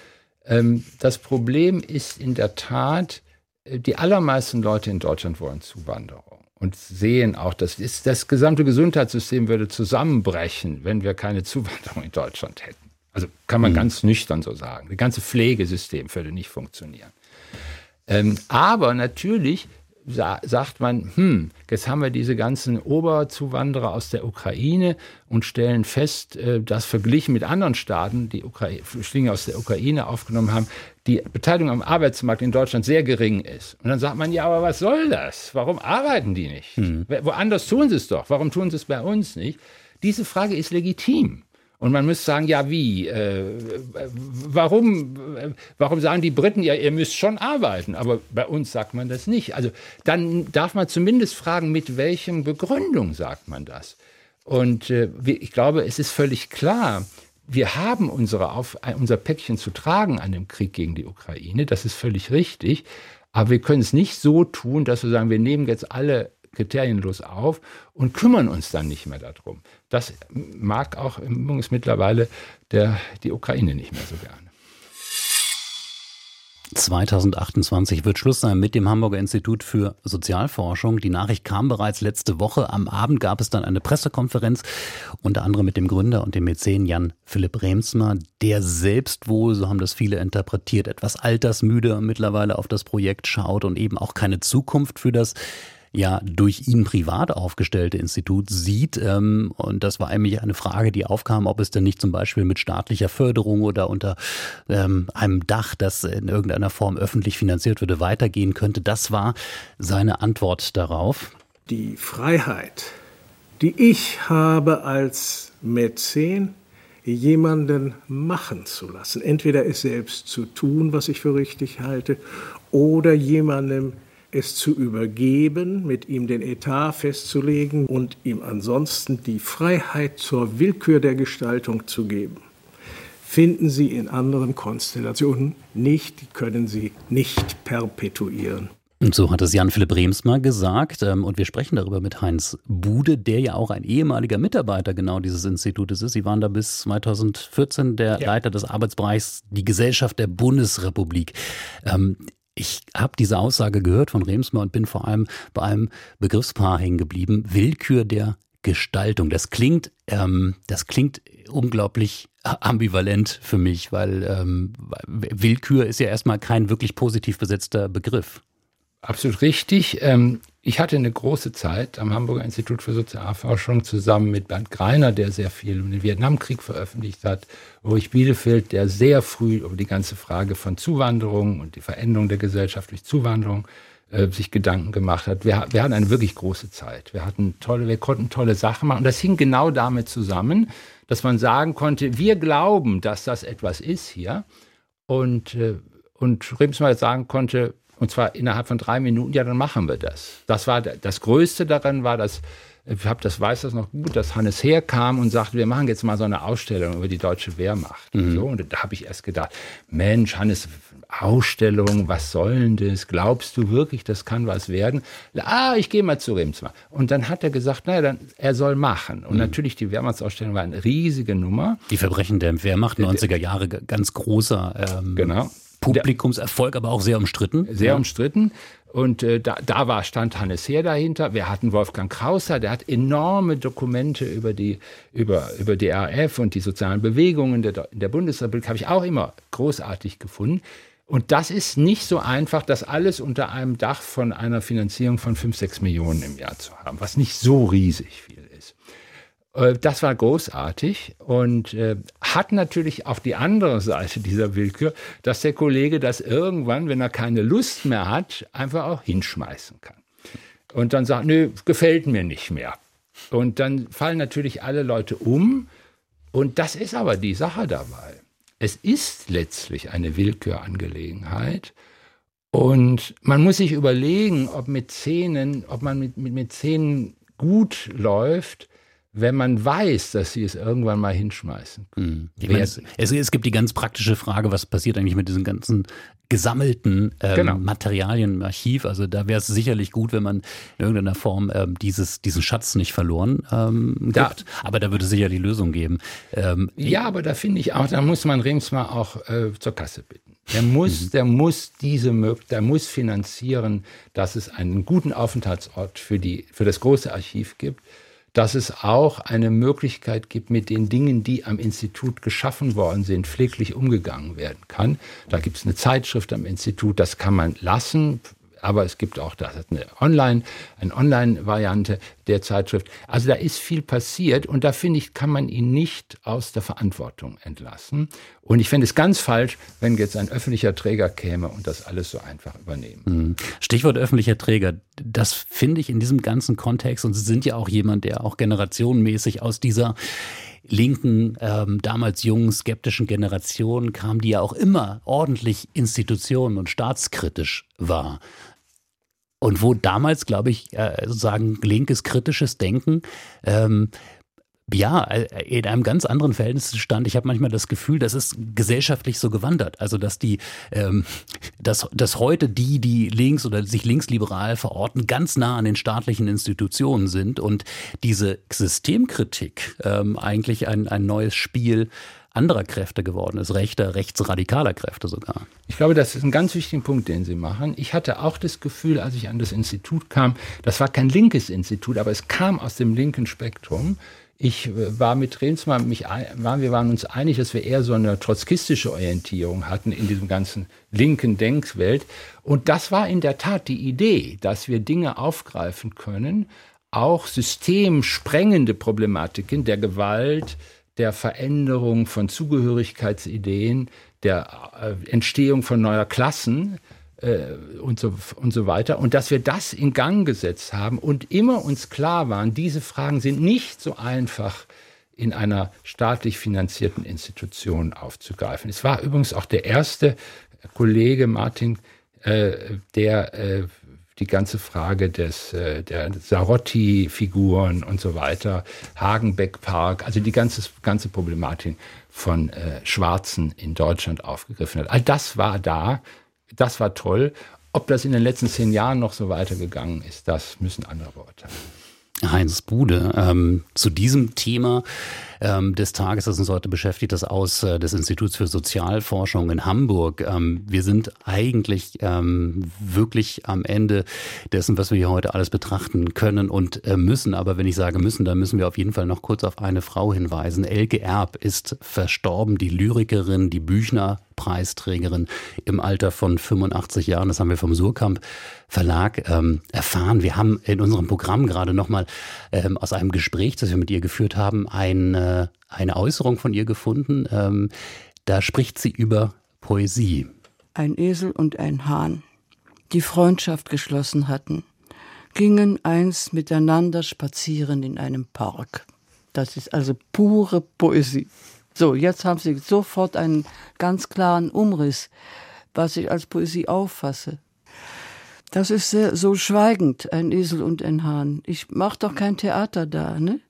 Ähm, das Problem ist in der Tat, die allermeisten Leute in Deutschland wollen Zuwanderung und sehen auch, dass das gesamte Gesundheitssystem würde zusammenbrechen, wenn wir keine Zuwanderung in Deutschland hätten. Also kann man mhm. ganz nüchtern so sagen. Das ganze Pflegesystem würde nicht funktionieren. Ähm, aber natürlich sa sagt man, hm, jetzt haben wir diese ganzen Oberzuwanderer aus der Ukraine und stellen fest, äh, dass verglichen mit anderen Staaten, die Ukra Flüchtlinge aus der Ukraine aufgenommen haben, die Beteiligung am Arbeitsmarkt in Deutschland sehr gering ist. Und dann sagt man, ja, aber was soll das? Warum arbeiten die nicht? Hm. Woanders tun sie es doch. Warum tun sie es bei uns nicht? Diese Frage ist legitim. Und man müsste sagen, ja, wie? Äh, warum, warum sagen die Briten, ja, ihr müsst schon arbeiten? Aber bei uns sagt man das nicht. Also dann darf man zumindest fragen, mit welchen Begründung sagt man das? Und äh, ich glaube, es ist völlig klar, wir haben unsere Auf, unser Päckchen zu tragen an dem Krieg gegen die Ukraine. Das ist völlig richtig. Aber wir können es nicht so tun, dass wir sagen, wir nehmen jetzt alle kriterienlos auf und kümmern uns dann nicht mehr darum. Das mag auch übrigens mittlerweile der, die Ukraine nicht mehr so gerne. 2028 wird Schluss sein mit dem Hamburger Institut für Sozialforschung. Die Nachricht kam bereits letzte Woche. Am Abend gab es dann eine Pressekonferenz, unter anderem mit dem Gründer und dem Mäzen Jan Philipp Remsmer, der selbst wohl, so haben das viele interpretiert, etwas altersmüde mittlerweile auf das Projekt schaut und eben auch keine Zukunft für das ja durch ihn privat aufgestellte Institut sieht. Ähm, und das war eigentlich eine Frage, die aufkam, ob es denn nicht zum Beispiel mit staatlicher Förderung oder unter ähm, einem Dach, das in irgendeiner Form öffentlich finanziert würde, weitergehen könnte. Das war seine Antwort darauf. Die Freiheit, die ich habe als Mäzen, jemanden machen zu lassen. Entweder es selbst zu tun, was ich für richtig halte, oder jemandem es zu übergeben, mit ihm den Etat festzulegen und ihm ansonsten die Freiheit zur Willkür der Gestaltung zu geben, finden Sie in anderen Konstellationen nicht, können Sie nicht perpetuieren. Und so hat es Jan-Philipp Remsmar gesagt. Ähm, und wir sprechen darüber mit Heinz Bude, der ja auch ein ehemaliger Mitarbeiter genau dieses Institutes ist. Sie waren da bis 2014 der ja. Leiter des Arbeitsbereichs die Gesellschaft der Bundesrepublik. Ich habe diese Aussage gehört von Remsmar und bin vor allem bei einem Begriffspaar hängen geblieben. Willkür der Gestaltung. Das klingt, ähm, das klingt unglaublich ambivalent für mich, weil ähm, Willkür ist ja erstmal kein wirklich positiv besetzter Begriff. Absolut richtig. Ähm, ich hatte eine große Zeit am Hamburger Institut für Sozialforschung zusammen mit Bernd Greiner, der sehr viel um den Vietnamkrieg veröffentlicht hat, Ulrich Bielefeld, der sehr früh über die ganze Frage von Zuwanderung und die Veränderung der Gesellschaft durch Zuwanderung äh, sich Gedanken gemacht hat. Wir, wir hatten eine wirklich große Zeit. Wir hatten tolle, wir konnten tolle Sachen machen. Und das hing genau damit zusammen, dass man sagen konnte, wir glauben, dass das etwas ist hier. Und, äh, und Remsmar sagen konnte, und zwar innerhalb von drei Minuten, ja, dann machen wir das. Das war das Größte daran war, dass ich habe das weiß das noch gut, dass Hannes herkam und sagte, wir machen jetzt mal so eine Ausstellung über die deutsche Wehrmacht. Mhm. Und, so. und da habe ich erst gedacht, Mensch, Hannes, Ausstellung, was soll denn das? Glaubst du wirklich, das kann was werden? Ah, ich gehe mal zu Remsmar. Und dann hat er gesagt, naja, dann, er soll machen. Und mhm. natürlich, die Wehrmachtsausstellung war eine riesige Nummer. Die Verbrechen der Wehrmacht, 90er Jahre, ganz großer ähm, genau. Publikumserfolg, aber auch sehr umstritten. Sehr ja. umstritten. Und äh, da, da war, stand Hannes Heer dahinter. Wir hatten Wolfgang Krauser, der hat enorme Dokumente über die, über, über die RAF und die sozialen Bewegungen der, der Bundesrepublik, habe ich auch immer großartig gefunden. Und das ist nicht so einfach, das alles unter einem Dach von einer Finanzierung von 5, 6 Millionen im Jahr zu haben, was nicht so riesig viel das war großartig und äh, hat natürlich auch die andere Seite dieser Willkür, dass der Kollege das irgendwann, wenn er keine Lust mehr hat, einfach auch hinschmeißen kann. Und dann sagt, nö, gefällt mir nicht mehr. Und dann fallen natürlich alle Leute um. Und das ist aber die Sache dabei. Es ist letztlich eine Willkürangelegenheit. Und man muss sich überlegen, ob mit Szenen, ob man mit, mit, mit Szenen gut läuft, wenn man weiß, dass sie es irgendwann mal hinschmeißen. Mhm. Meine, es, es, gibt die ganz praktische Frage, was passiert eigentlich mit diesen ganzen gesammelten ähm, genau. Materialien im Archiv. Also da wäre es sicherlich gut, wenn man in irgendeiner Form ähm, dieses, diesen Schatz nicht verloren ähm, gibt. Da, aber da würde es sicher die Lösung geben. Ähm, ja, aber da finde ich auch, da muss man Remsmar auch äh, zur Kasse bitten. Der muss, mhm. der muss diese, der muss finanzieren, dass es einen guten Aufenthaltsort für die, für das große Archiv gibt dass es auch eine Möglichkeit gibt, mit den Dingen, die am Institut geschaffen worden sind, pfleglich umgegangen werden kann. Da gibt es eine Zeitschrift am Institut, das kann man lassen, aber es gibt auch das eine Online, eine Online-Variante der Zeitschrift. Also da ist viel passiert und da finde ich, kann man ihn nicht aus der Verantwortung entlassen. Und ich fände es ganz falsch, wenn jetzt ein öffentlicher Träger käme und das alles so einfach übernehmen. Mhm. Stichwort öffentlicher Träger. Das finde ich in diesem ganzen Kontext und Sie sind ja auch jemand, der auch generationenmäßig aus dieser linken, ähm, damals jungen, skeptischen Generation kam, die ja auch immer ordentlich institutionen- und staatskritisch war. Und wo damals, glaube ich, sozusagen linkes, kritisches Denken ähm, ja, äh, in einem ganz anderen Verhältnis stand. Ich habe manchmal das Gefühl, das ist gesellschaftlich so gewandert. Also dass die, ähm, dass, dass heute die, die links oder sich linksliberal verorten, ganz nah an den staatlichen Institutionen sind und diese Systemkritik ähm, eigentlich ein, ein neues Spiel anderer Kräfte geworden ist, rechter, rechtsradikaler Kräfte sogar. Ich glaube, das ist ein ganz wichtiger Punkt, den Sie machen. Ich hatte auch das Gefühl, als ich an das Institut kam, das war kein linkes Institut, aber es kam aus dem linken Spektrum. Ich äh, war mit Remsmar, mich, waren, wir waren uns einig, dass wir eher so eine trotzkistische Orientierung hatten in diesem ganzen linken Denkwelt. Und das war in der Tat die Idee, dass wir Dinge aufgreifen können, auch systemsprengende Problematiken der Gewalt, der Veränderung von Zugehörigkeitsideen, der äh, Entstehung von neuer Klassen äh, und, so, und so weiter. Und dass wir das in Gang gesetzt haben und immer uns klar waren, diese Fragen sind nicht so einfach in einer staatlich finanzierten Institution aufzugreifen. Es war übrigens auch der erste Kollege Martin, äh, der äh, die ganze Frage des, äh, der Sarotti-Figuren und so weiter, Hagenbeck-Park, also die ganze, ganze Problematik von äh, Schwarzen in Deutschland aufgegriffen hat. All das war da, das war toll. Ob das in den letzten zehn Jahren noch so weitergegangen ist, das müssen andere beurteilen. Heinz Bude. Ähm, zu diesem Thema ähm, des Tages, das uns heute beschäftigt, das aus äh, des Instituts für Sozialforschung in Hamburg. Ähm, wir sind eigentlich ähm, wirklich am Ende dessen, was wir hier heute alles betrachten können und äh, müssen. Aber wenn ich sage müssen, dann müssen wir auf jeden Fall noch kurz auf eine Frau hinweisen. Elke Erb ist verstorben, die Lyrikerin, die Büchner Preisträgerin im Alter von 85 Jahren. Das haben wir vom Surkamp Verlag ähm, erfahren. Wir haben in unserem Programm gerade nochmal ähm, aus einem Gespräch, das wir mit ihr geführt haben, eine, eine Äußerung von ihr gefunden. Ähm, da spricht sie über Poesie. Ein Esel und ein Hahn, die Freundschaft geschlossen hatten, gingen einst miteinander spazieren in einem Park. Das ist also pure Poesie. So, jetzt haben Sie sofort einen ganz klaren Umriss, was ich als Poesie auffasse. Das ist sehr, so schweigend, ein Esel und ein Hahn. Ich mache doch kein Theater da, ne?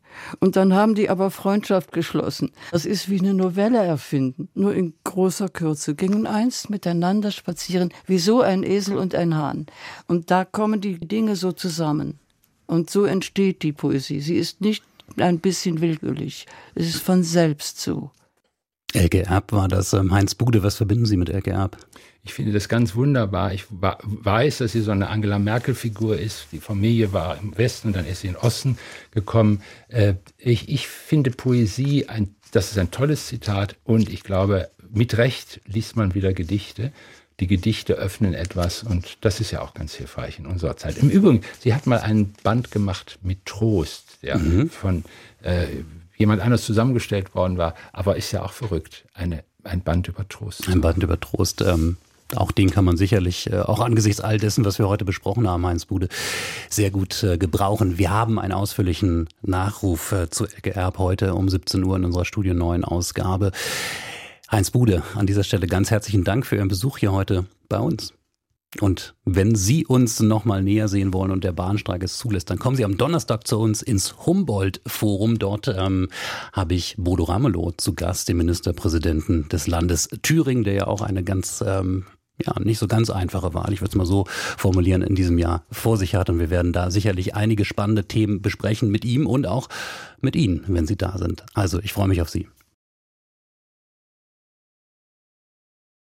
Und dann haben die aber Freundschaft geschlossen. Das ist wie eine Novelle erfinden, nur in großer Kürze. Gingen einst miteinander spazieren, wie so ein Esel und ein Hahn. Und da kommen die Dinge so zusammen. Und so entsteht die Poesie. Sie ist nicht ein bisschen willkürlich. Es ist von selbst so. Elke Erb war das. Ähm, Heinz Bude, was verbinden Sie mit Elke Erb? Ich finde das ganz wunderbar. Ich weiß, dass sie so eine Angela Merkel-Figur ist. Die Familie war im Westen, dann ist sie in den Osten gekommen. Äh, ich, ich finde Poesie, ein, das ist ein tolles Zitat und ich glaube, mit Recht liest man wieder Gedichte. Die Gedichte öffnen etwas und das ist ja auch ganz hilfreich in unserer Zeit. Im Übrigen, sie hat mal einen Band gemacht mit Trost, ja, mhm. von äh, jemand anders zusammengestellt worden war, aber ist ja auch verrückt. Eine, ein Band über Trost. Ein Band über Trost. Ähm, auch den kann man sicherlich, äh, auch angesichts all dessen, was wir heute besprochen haben, Heinz Bude, sehr gut äh, gebrauchen. Wir haben einen ausführlichen Nachruf äh, zu Ecke Erb heute um 17 Uhr in unserer Studio 9 Ausgabe. Heinz Bude, an dieser Stelle ganz herzlichen Dank für Ihren Besuch hier heute bei uns. Und wenn Sie uns noch mal näher sehen wollen und der Bahnstreik es zulässt, dann kommen Sie am Donnerstag zu uns ins Humboldt-Forum. Dort ähm, habe ich Bodo Ramelow zu Gast, den Ministerpräsidenten des Landes Thüringen, der ja auch eine ganz ähm, ja, nicht so ganz einfache Wahl, ich würde es mal so formulieren, in diesem Jahr vor sich hat. Und wir werden da sicherlich einige spannende Themen besprechen mit ihm und auch mit Ihnen, wenn Sie da sind. Also ich freue mich auf Sie.